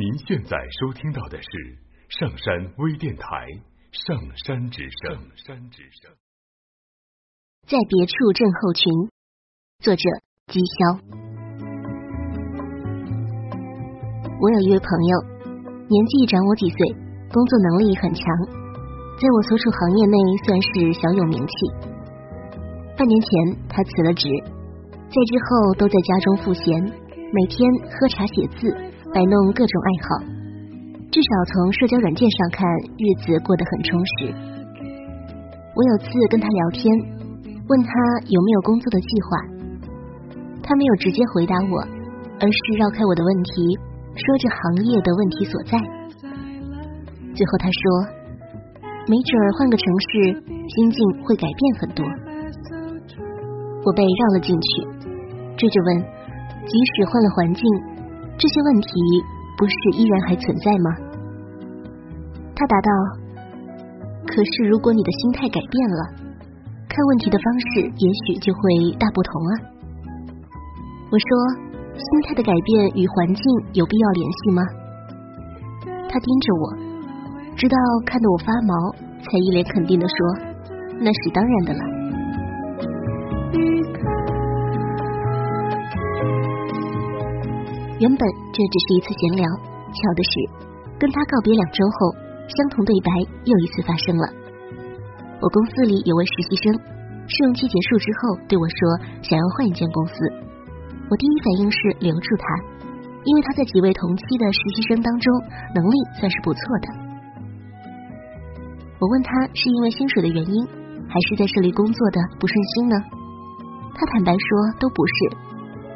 您现在收听到的是上山微电台《上山之声》。上山之声，在别处症候群，作者姬潇。我有一位朋友，年纪长我几岁，工作能力很强，在我所处行业内算是小有名气。半年前，他辞了职，在之后都在家中赋闲，每天喝茶写字。摆弄各种爱好，至少从社交软件上看，日子过得很充实。我有次跟他聊天，问他有没有工作的计划，他没有直接回答我，而是绕开我的问题，说着行业的问题所在。最后他说，没准换个城市，心境会改变很多。我被绕了进去，追着问，即使换了环境。这些问题不是依然还存在吗？他答道：“可是如果你的心态改变了，看问题的方式也许就会大不同啊。”我说：“心态的改变与环境有必要联系吗？”他盯着我，直到看得我发毛，才一脸肯定的说：“那是当然的了。”原本这只是一次闲聊，巧的是，跟他告别两周后，相同对白又一次发生了。我公司里有位实习生，试用期结束之后对我说想要换一间公司。我第一反应是留住他，因为他在几位同期的实习生当中能力算是不错的。我问他是因为薪水的原因，还是在这里工作的不顺心呢？他坦白说都不是。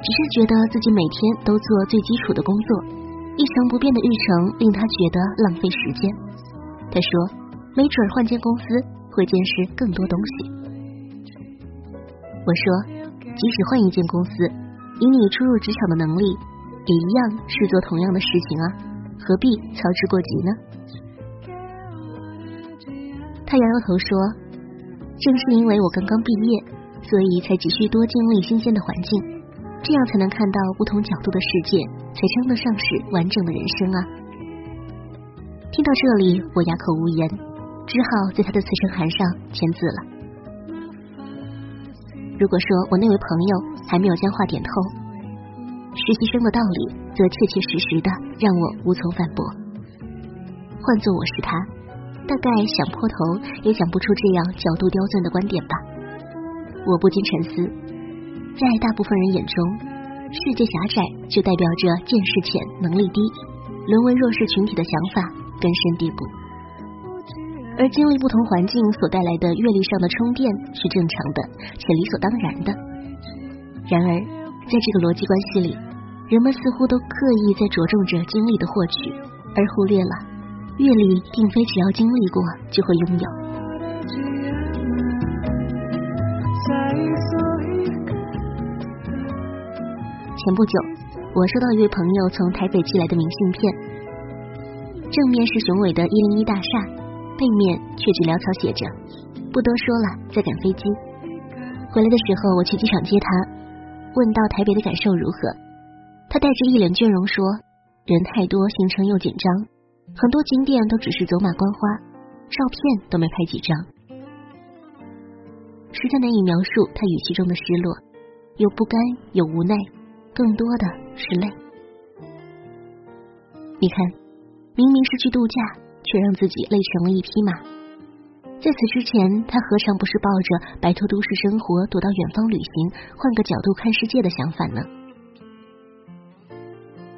只是觉得自己每天都做最基础的工作，一成不变的日程令他觉得浪费时间。他说：“没准换间公司会见识更多东西。”我说：“即使换一间公司，以你初入职场的能力，也一样是做同样的事情啊，何必操之过急呢？”他摇摇头说：“正是因为我刚刚毕业，所以才急需多经历新鲜的环境。”这样才能看到不同角度的世界，才称得上是完整的人生啊！听到这里，我哑口无言，只好在他的辞呈函上签字了。如果说我那位朋友还没有将话点透，实习生的道理则切切实实的让我无从反驳。换做我是他，大概想破头也想不出这样角度刁钻的观点吧。我不禁沉思。在大部分人眼中，世界狭窄就代表着见识浅、能力低，沦为弱势群体的想法根深蒂固。而经历不同环境所带来的阅历上的充电是正常的且理所当然的。然而，在这个逻辑关系里，人们似乎都刻意在着重着经历的获取，而忽略了阅历并非只要经历过就会拥有。前不久，我收到一位朋友从台北寄来的明信片，正面是雄伟的一零一大厦，背面却只潦草写着“不多说了，在赶飞机”。回来的时候，我去机场接他，问到台北的感受如何，他带着一脸倦容说：“人太多，行程又紧张，很多景点都只是走马观花，照片都没拍几张。”实在难以描述他语气中的失落，有不甘，有无奈。更多的是累。你看，明明是去度假，却让自己累成了一匹马。在此之前，他何尝不是抱着摆脱都市生活、躲到远方旅行、换个角度看世界的想法呢？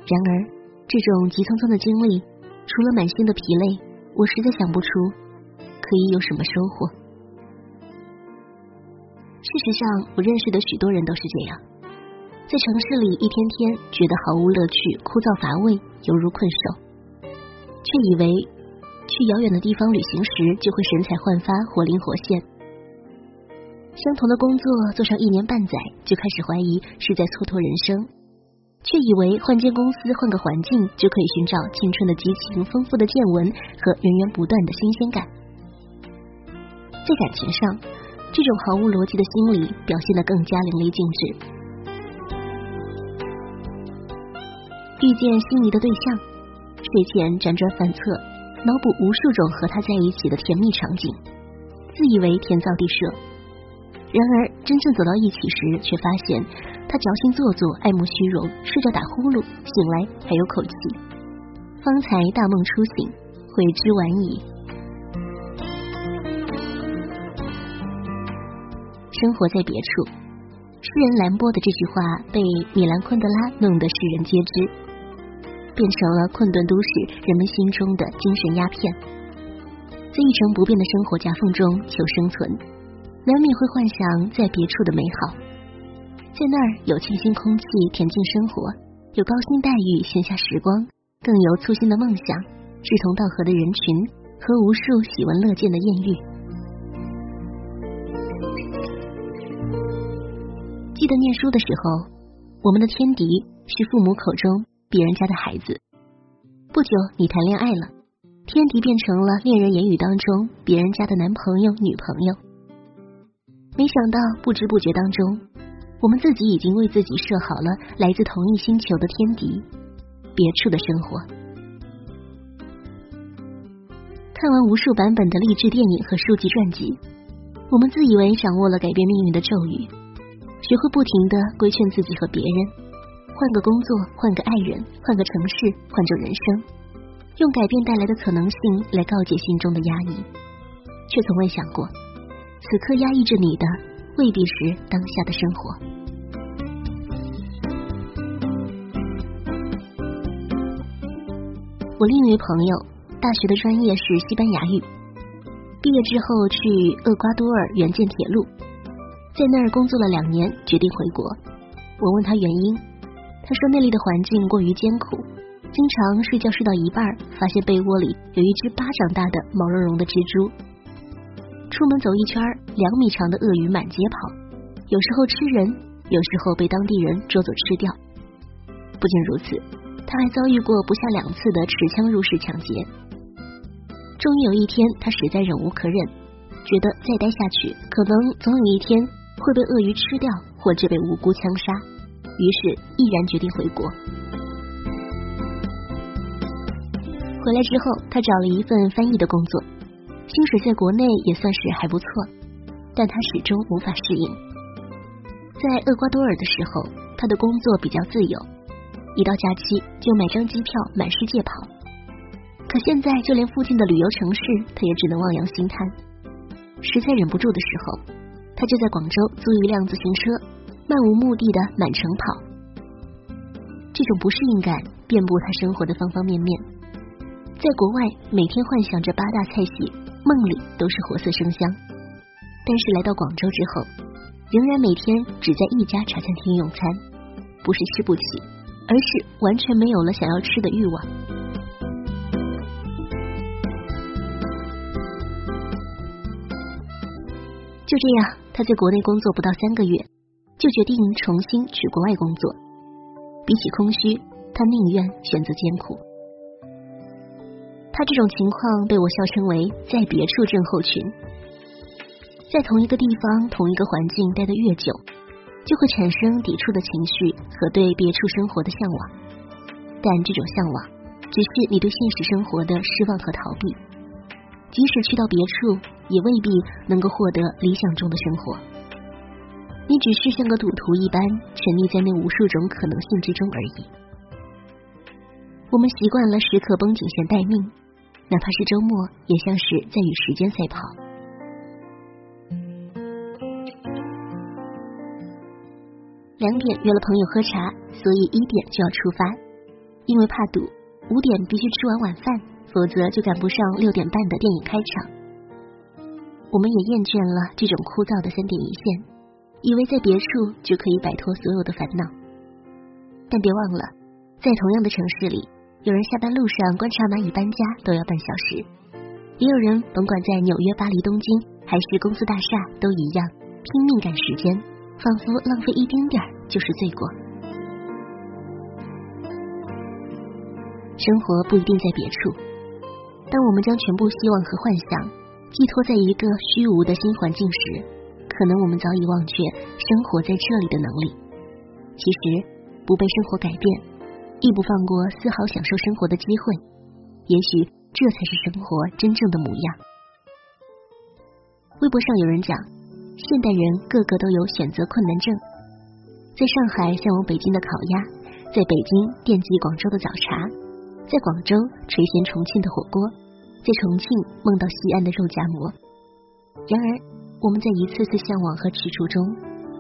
然而，这种急匆匆的经历，除了满心的疲累，我实在想不出可以有什么收获。事实上，我认识的许多人都是这样。在城市里一天天觉得毫无乐趣、枯燥乏味，犹如困兽，却以为去遥远的地方旅行时就会神采焕发、活灵活现。相同的工作做上一年半载，就开始怀疑是在蹉跎人生，却以为换间公司、换个环境就可以寻找青春的激情、丰富的见闻和源源不断的新鲜感。在感情上，这种毫无逻辑的心理表现得更加淋漓尽致。遇见心仪的对象，睡前辗转反侧，脑补无数种和他在一起的甜蜜场景，自以为天造地设。然而真正走到一起时，却发现他矫情做作，爱慕虚荣，睡着打呼噜，醒来还有口气。方才大梦初醒，悔之晚矣。生活在别处，诗人兰波的这句话被米兰昆德拉弄得世人皆知，变成了困顿都市人们心中的精神鸦片。在一成不变的生活夹缝中求生存，难免会幻想在别处的美好，在那儿有清新空气、恬静生活，有高薪待遇、闲暇时光，更有粗心的梦想、志同道合的人群。和无数喜闻乐见的艳遇。记得念书的时候，我们的天敌是父母口中别人家的孩子。不久，你谈恋爱了，天敌变成了恋人言语当中别人家的男朋友、女朋友。没想到，不知不觉当中，我们自己已经为自己设好了来自同一星球的天敌——别处的生活。看完无数版本的励志电影和书籍传记，我们自以为掌握了改变命运的咒语。学会不停的规劝自己和别人，换个工作，换个爱人，换个城市，换种人生，用改变带来的可能性来告诫心中的压抑，却从未想过，此刻压抑着你的未必是当下的生活。我另一位朋友，大学的专业是西班牙语，毕业之后去厄瓜多尔援建铁路。在那儿工作了两年，决定回国。我问他原因，他说那里的环境过于艰苦，经常睡觉睡到一半，发现被窝里有一只巴掌大的毛茸茸的蜘蛛。出门走一圈，两米长的鳄鱼满街跑，有时候吃人，有时候被当地人捉走吃掉。不仅如此，他还遭遇过不下两次的持枪入室抢劫。终于有一天，他实在忍无可忍，觉得再待下去，可能总有一天。会被鳄鱼吃掉，或者被无辜枪杀，于是毅然决定回国。回来之后，他找了一份翻译的工作，薪水在国内也算是还不错，但他始终无法适应。在厄瓜多尔的时候，他的工作比较自由，一到假期就买张机票满世界跑。可现在，就连附近的旅游城市，他也只能望洋兴叹。实在忍不住的时候。他就在广州租一辆自行车，漫无目的的满城跑。这种不适应感遍布他生活的方方面面。在国外，每天幻想着八大菜系，梦里都是活色生香；但是来到广州之后，仍然每天只在一家茶餐厅用餐，不是吃不起，而是完全没有了想要吃的欲望。就这样。他在国内工作不到三个月，就决定重新去国外工作。比起空虚，他宁愿选择艰苦。他这种情况被我笑称为“在别处症候群”。在同一个地方、同一个环境待得越久，就会产生抵触的情绪和对别处生活的向往。但这种向往，只是你对现实生活的失望和逃避。即使去到别处。也未必能够获得理想中的生活，你只是像个赌徒一般沉溺在那无数种可能性之中而已。我们习惯了时刻绷紧弦待命，哪怕是周末，也像是在与时间赛跑。两点约了朋友喝茶，所以一点就要出发，因为怕堵，五点必须吃完晚饭，否则就赶不上六点半的电影开场。我们也厌倦了这种枯燥的三点一线，以为在别处就可以摆脱所有的烦恼。但别忘了，在同样的城市里，有人下班路上观察蚂蚁搬家都要半小时，也有人甭管在纽约、巴黎、东京还是公司大厦都一样拼命赶时间，仿佛浪费一丁点儿就是罪过。生活不一定在别处，当我们将全部希望和幻想。寄托在一个虚无的新环境时，可能我们早已忘却生活在这里的能力。其实不被生活改变亦不放过丝毫享受生活的机会。也许这才是生活真正的模样。微博上有人讲现代人个个都有选择困难症。在上海向往北京的烤鸭在北京惦记广州的早茶在广州垂涎重庆的火锅在重庆梦到西安的肉夹馍。然而我们在一次次向往和踟蹰中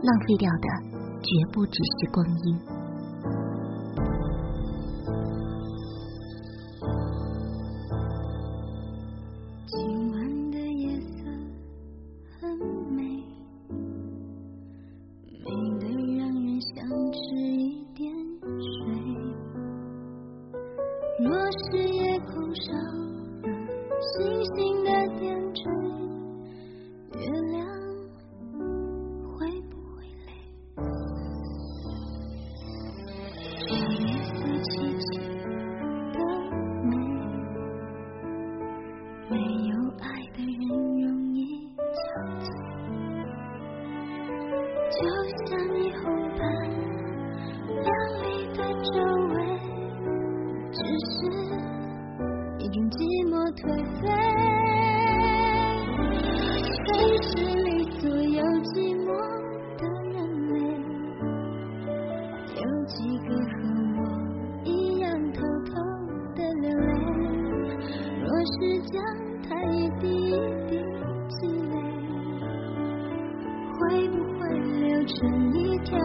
浪费掉的绝不只是光阴。今晚的夜色很美美得让人想吃一点水。若是夜空上的星星的点周围只是一种寂寞颓废。城市里所有寂寞的人类，有几个和我一样偷偷的流泪？若是将它一滴一滴积累，会不会流成一条？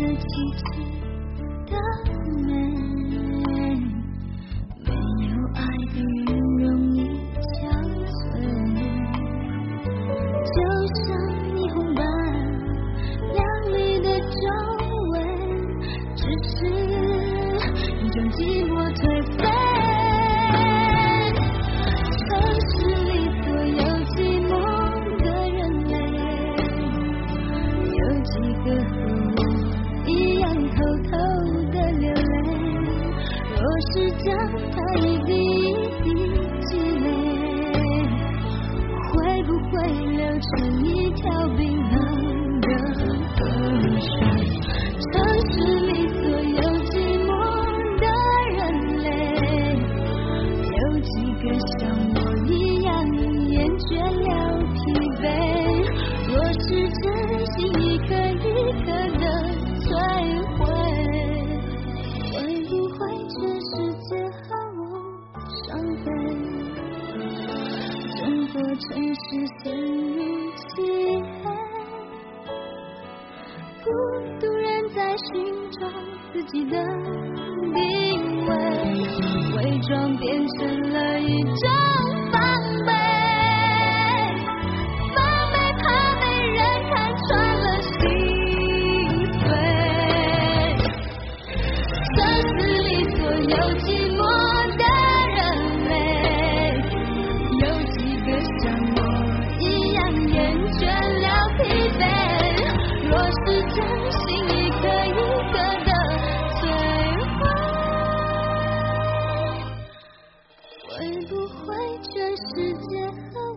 的栖息的想她也会不会全世界和